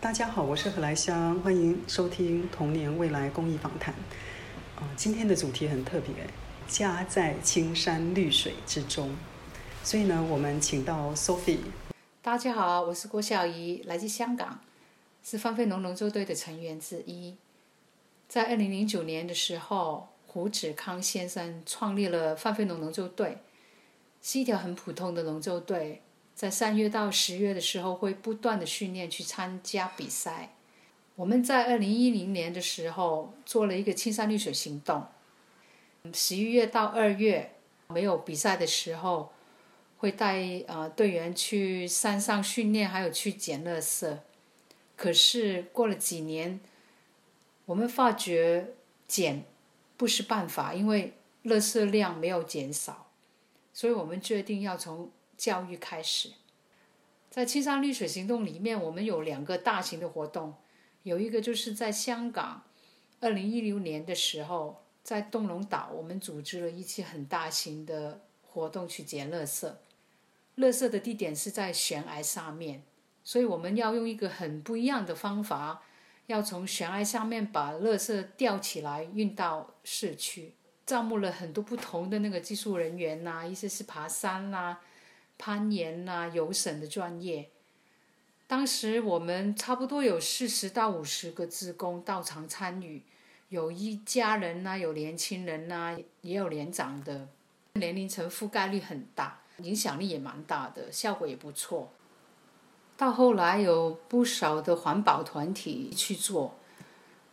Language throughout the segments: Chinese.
大家好，我是何来香，欢迎收听童年未来公益访谈。啊、今天的主题很特别，家在青山绿水之中。所以呢，我们请到 Sophie，大家好，我是郭孝仪，来自香港，是范飞龙龙舟队的成员之一。在二零零九年的时候，胡子康先生创立了范飞龙龙舟队，是一条很普通的龙舟队，在三月到十月的时候会不断的训练去参加比赛。我们在二零一零年的时候做了一个青山绿水行动，十一月到二月没有比赛的时候。会带呃队员去山上训练，还有去捡垃圾。可是过了几年，我们发觉减不是办法，因为垃圾量没有减少，所以我们决定要从教育开始。在青山绿水行动里面，我们有两个大型的活动，有一个就是在香港，二零一六年的时候，在东龙岛，我们组织了一期很大型的活动去捡垃圾。垃圾的地点是在悬崖上面，所以我们要用一个很不一样的方法，要从悬崖上面把垃圾吊起来运到市区。招募了很多不同的那个技术人员呐、一些是爬山啦、攀岩啦、游绳的专业。当时我们差不多有四十到五十个职工到场参与，有一家人呐、有年轻人呐、也有年长的，年龄层覆盖率很大。影响力也蛮大的，效果也不错。到后来有不少的环保团体去做，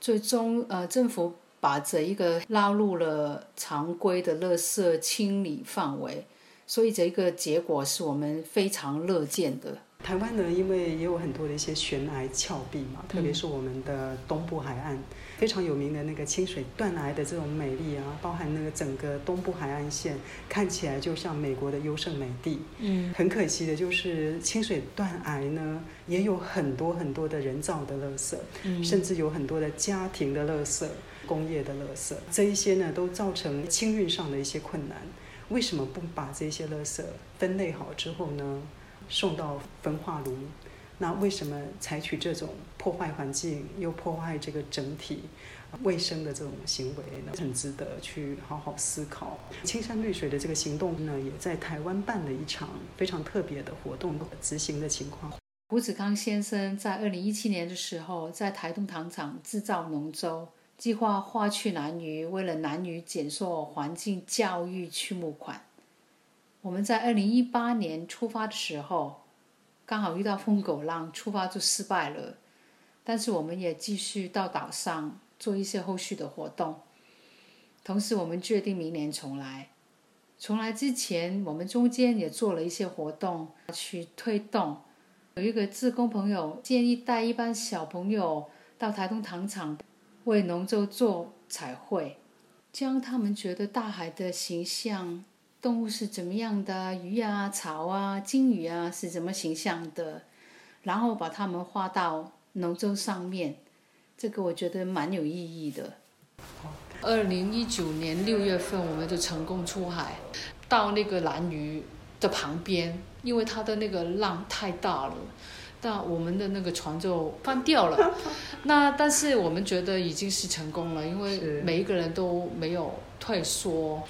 最终呃政府把这一个纳入了常规的垃圾清理范围，所以这个结果是我们非常乐见的。台湾呢，因为也有很多的一些悬崖峭壁嘛，特别是我们的东部海岸。非常有名的那个清水断崖的这种美丽啊，包含那个整个东部海岸线，看起来就像美国的优胜美地。嗯，很可惜的就是清水断崖呢，也有很多很多的人造的垃圾，嗯甚至有很多的家庭的垃圾、工业的垃圾，这一些呢都造成清运上的一些困难。为什么不把这些垃圾分类好之后呢，送到焚化炉？那为什么采取这种破坏环境又破坏这个整体卫生的这种行为呢？很值得去好好思考。青山绿水的这个行动呢，也在台湾办了一场非常特别的活动执行的情况。胡子康先生在二零一七年的时候，在台东糖厂制造农舟，计划划去南屿，为了南屿减塑环境教育去募款。我们在二零一八年出发的时候。刚好遇到疯狗浪，出发就失败了。但是我们也继续到岛上做一些后续的活动。同时，我们决定明年重来。重来之前，我们中间也做了一些活动去推动。有一个志工朋友建议带一班小朋友到台东糖厂为农舟做彩绘，将他们觉得大海的形象。动物是怎么样的？鱼啊、草啊、金鱼啊是怎么形象的？然后把它们画到农舟上面，这个我觉得蛮有意义的。二零一九年六月份，我们就成功出海，到那个蓝屿的旁边，因为它的那个浪太大了，那我们的那个船就翻掉了。那但是我们觉得已经是成功了，因为每一个人都没有退缩。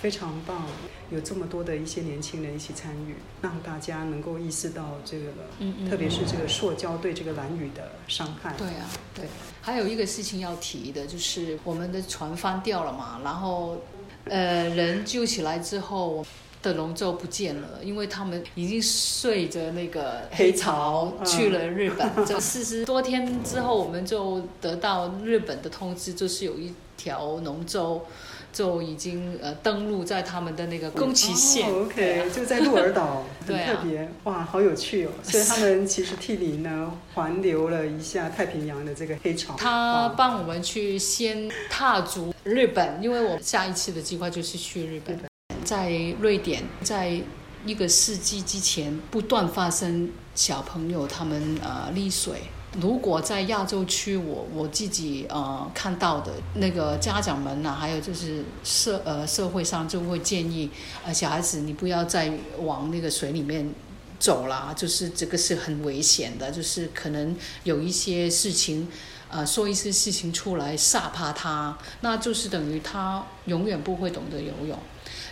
非常棒，有这么多的一些年轻人一起参与，让大家能够意识到这个，嗯嗯，特别是这个塑胶对这个蓝屿的伤害。对啊，对。还有一个事情要提的，就是我们的船翻掉了嘛，然后，呃，人救起来之后的龙舟不见了，因为他们已经睡着那个黑潮去了日本。这四十多天之后，我们就得到日本的通知，就是有一条龙舟。就已经呃登陆在他们的那个宫崎县、哦、，OK，就在鹿儿岛，很特别，哇，好有趣哦！所以他们其实替你呢环流了一下太平洋的这个黑潮。他帮我们去先踏足日本，因为我下一次的计划就是去日本，在瑞典，在一个世纪之前不断发生小朋友他们呃溺水如果在亚洲区，我我自己呃看到的那个家长们呐、还有就是社呃社会上就会建议呃小孩子你不要再往那个水里面走啦，就是这个是很危险的，就是可能有一些事情。呃，说一些事情出来吓怕他，那就是等于他永远不会懂得游泳。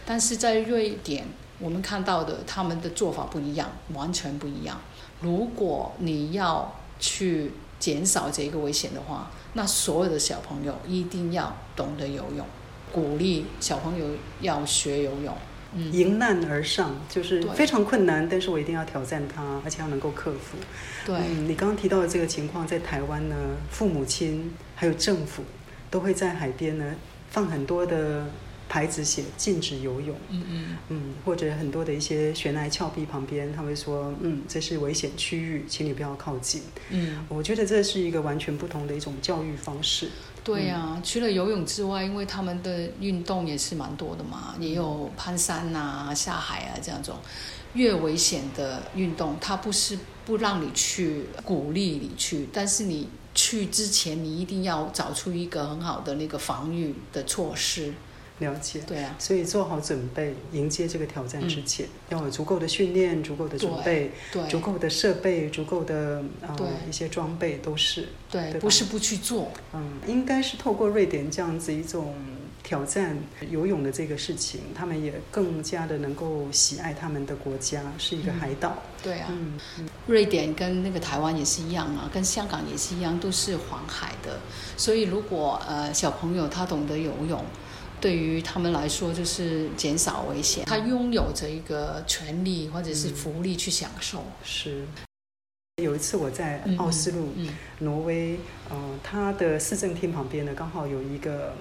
但是在瑞典，我们看到的他们的做法不一样，完全不一样。如果你要去减少这个危险的话，那所有的小朋友一定要懂得游泳，鼓励小朋友要学游泳。嗯，迎难而上，就是非常困难，但是我一定要挑战它，而且要能够克服。对，嗯，你刚刚提到的这个情况，在台湾呢，父母亲还有政府都会在海边呢放很多的牌子，写禁止游泳。嗯嗯，嗯，或者很多的一些悬崖峭壁旁边，他会说，嗯，这是危险区域，请你不要靠近。嗯，我觉得这是一个完全不同的一种教育方式。对呀、除了游泳之外，因为他们的运动也是蛮多的嘛，也有攀山啊、下海啊这样种。越危险的运动，它不是不让你去鼓励你去，但是你去之前，你一定要找出一个很好的那个防御的措施。了解。对啊，所以做好准备，迎接这个挑战之前，要有足够的训练、足够的准备、对足够的设备、足够的呃一些装备，都是对，对不是不去做。嗯，应该是透过瑞典这样子一种挑战游泳的这个事情，他们也更加的能够喜爱他们的国家，是一个海岛。对啊，嗯嗯瑞典跟那个台湾也是一样啊，跟香港也是一样，都是环海的。所以如果呃小朋友他懂得游泳，对于他们来说就是减少危险，他拥有着一个权利或者是福利去享受。是。有一次我在嗯奥斯陆，嗯挪威，呃，它的市政厅旁边呢，刚好有一个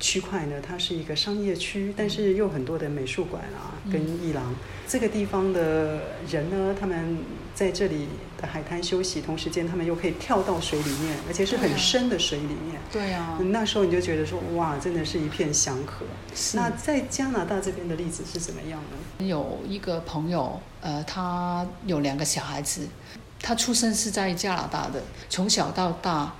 区块呢，它是一个商业区，但是又有很多的美术馆啊，嗯跟艺廊。这个地方的人呢，他们在这里的海滩休息，同时间他们又可以跳到水里面，而且是很深的水里面。对啊，嗯那时候你就觉得说，哇，真的是一片祥和。那在加拿大这边的例子是怎么样呢？有一个朋友，呃，他有两个小孩子，他出生是在加拿大的，从小到大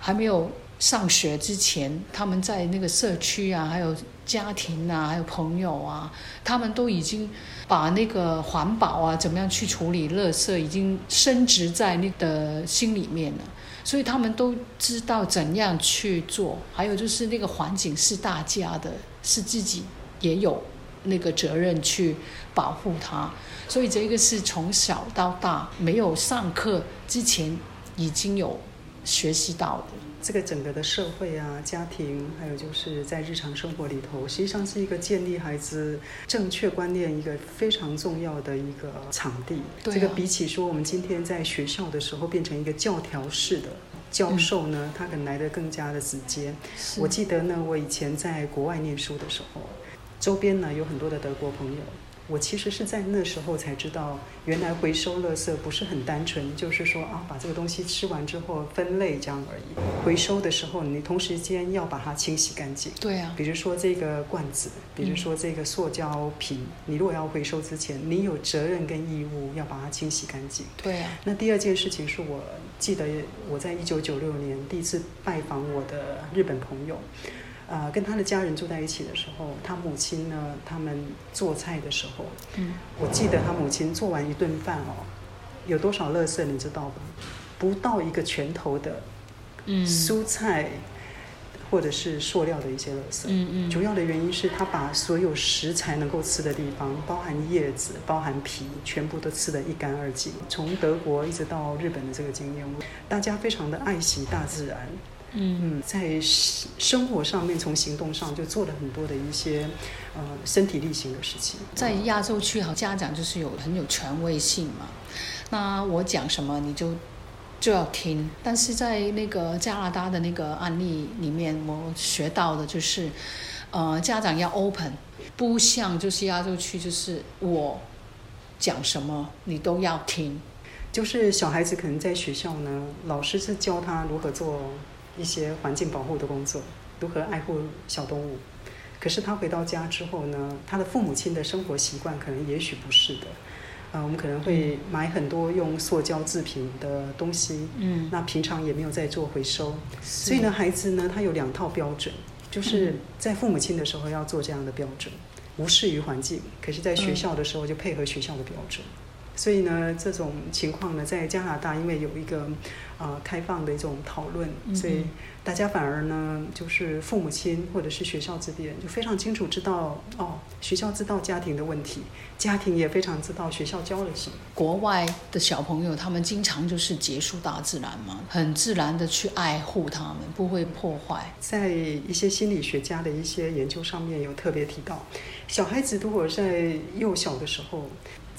还没有上学之前，他们在那个社区啊，还有家庭啊，还有朋友啊，他们都已经把那个环保啊，怎么样去处理垃圾，已经深植在那的心里面了。所以他们都知道怎样去做，还有就是那个环境是大家的，是自己也有那个责任去保护它。所以这个是从小到大没有上课之前已经有学习到的。这个整个的社会啊、家庭，还有就是在日常生活里头，实际上是一个建立孩子正确观念一个非常重要的一个场地。对啊这个比起说我们今天在学校的时候变成一个教条式的教授呢，他可能来的更加的直接。我记得呢，我以前在国外念书的时候，周边呢有很多的德国朋友。我其实是在那时候才知道，原来回收垃圾不是很单纯，就是说啊，把这个东西吃完之后分类这样而已。回收的时候，你同时间要把它清洗干净。对啊，比如说这个罐子，比如说这个塑胶瓶，你如果要回收之前，你有责任跟义务要把它清洗干净。对啊，那第二件事情是我记得我在一九九六年第一次拜访我的日本朋友，呃，跟他的家人住在一起的时候，他母亲呢，他们做菜的时候，嗯，我记得他母亲做完一顿饭哦，有多少垃圾你知道吧？不到一个拳头的嗯蔬菜或者是塑料的一些垃圾。嗯嗯，主要的原因是他把所有食材能够吃的地方，包含叶子、包含皮，全部都吃得一干二净。从德国一直到日本的这个经验，大家非常的爱惜大自然。嗯嗯，在生活上面，从行动上就做了很多的一些呃身体力行的事情。在亚洲区，好家长就是有很有权威性嘛。那我讲什么你就就要听，但是在那个加拿大的那个案例里面，我学到的就是，呃，家长要 open，不像就是亚洲区，就是我讲什么你都要听。就是小孩子可能在学校呢，老师是教他如何做一些环境保护的工作，如何爱护小动物。可是他回到家之后呢，他的父母亲的生活习惯可能也许不是的。呃，我们可能会买很多用塑胶制品的东西，嗯，那平常也没有在做回收，所所以呢，，孩子呢，他有两套标准，就是在父母亲的时候要做这样的标准，无视于环境；可是，在学校的时候就配合学校的标准。所以呢，这种情况呢，在加拿大因为有一个呃开放的一种讨论，嗯所以大家反而呢，就是父母亲或者是学校这边就非常清楚知道哦，学校知道家庭的问题，家庭也非常知道学校教了什么。国外的小朋友他们经常就是结束大自然嘛，很自然的去爱护他们，不会破坏。在一些心理学家的一些研究上面有特别提到，小孩子如果在幼小的时候，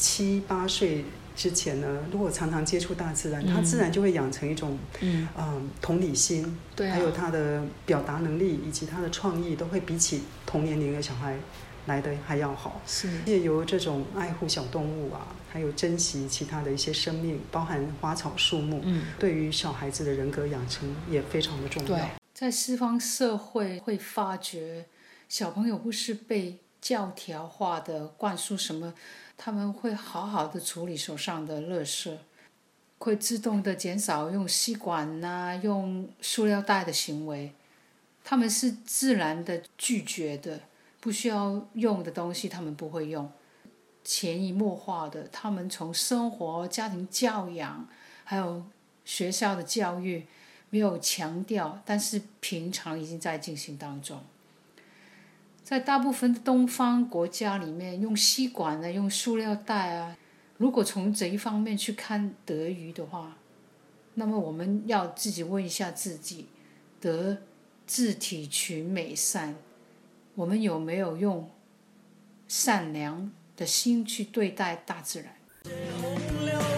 七八岁之前呢，如果常常接触大自然，嗯他自然就会养成一种嗯，嗯同理心，对啊，还有他的表达能力以及他的创意，都会比起同年龄的小孩来的还要好。是借由这种爱护小动物啊，还有珍惜其他的一些生命，包含花草树木，嗯。对于小孩子的人格养成也非常的重要。对，在西方社会会发觉，小朋友不是被教条化的灌输什么，他们会好好的处理手上的垃圾，会自动的减少用吸管呐、用塑料袋的行为，他们是自然的拒绝的，不需要用的东西他们不会用，潜移默化的，他们从生活、家庭教养，还有学校的教育。没有强调，但是平常已经在进行当中。在大部分的东方国家里面，用吸管呢，用塑料袋啊，如果从这一方面去看德语的话，那么我们要自己问一下自己：德智体群美善，我们有没有用善良的心去对待大自然？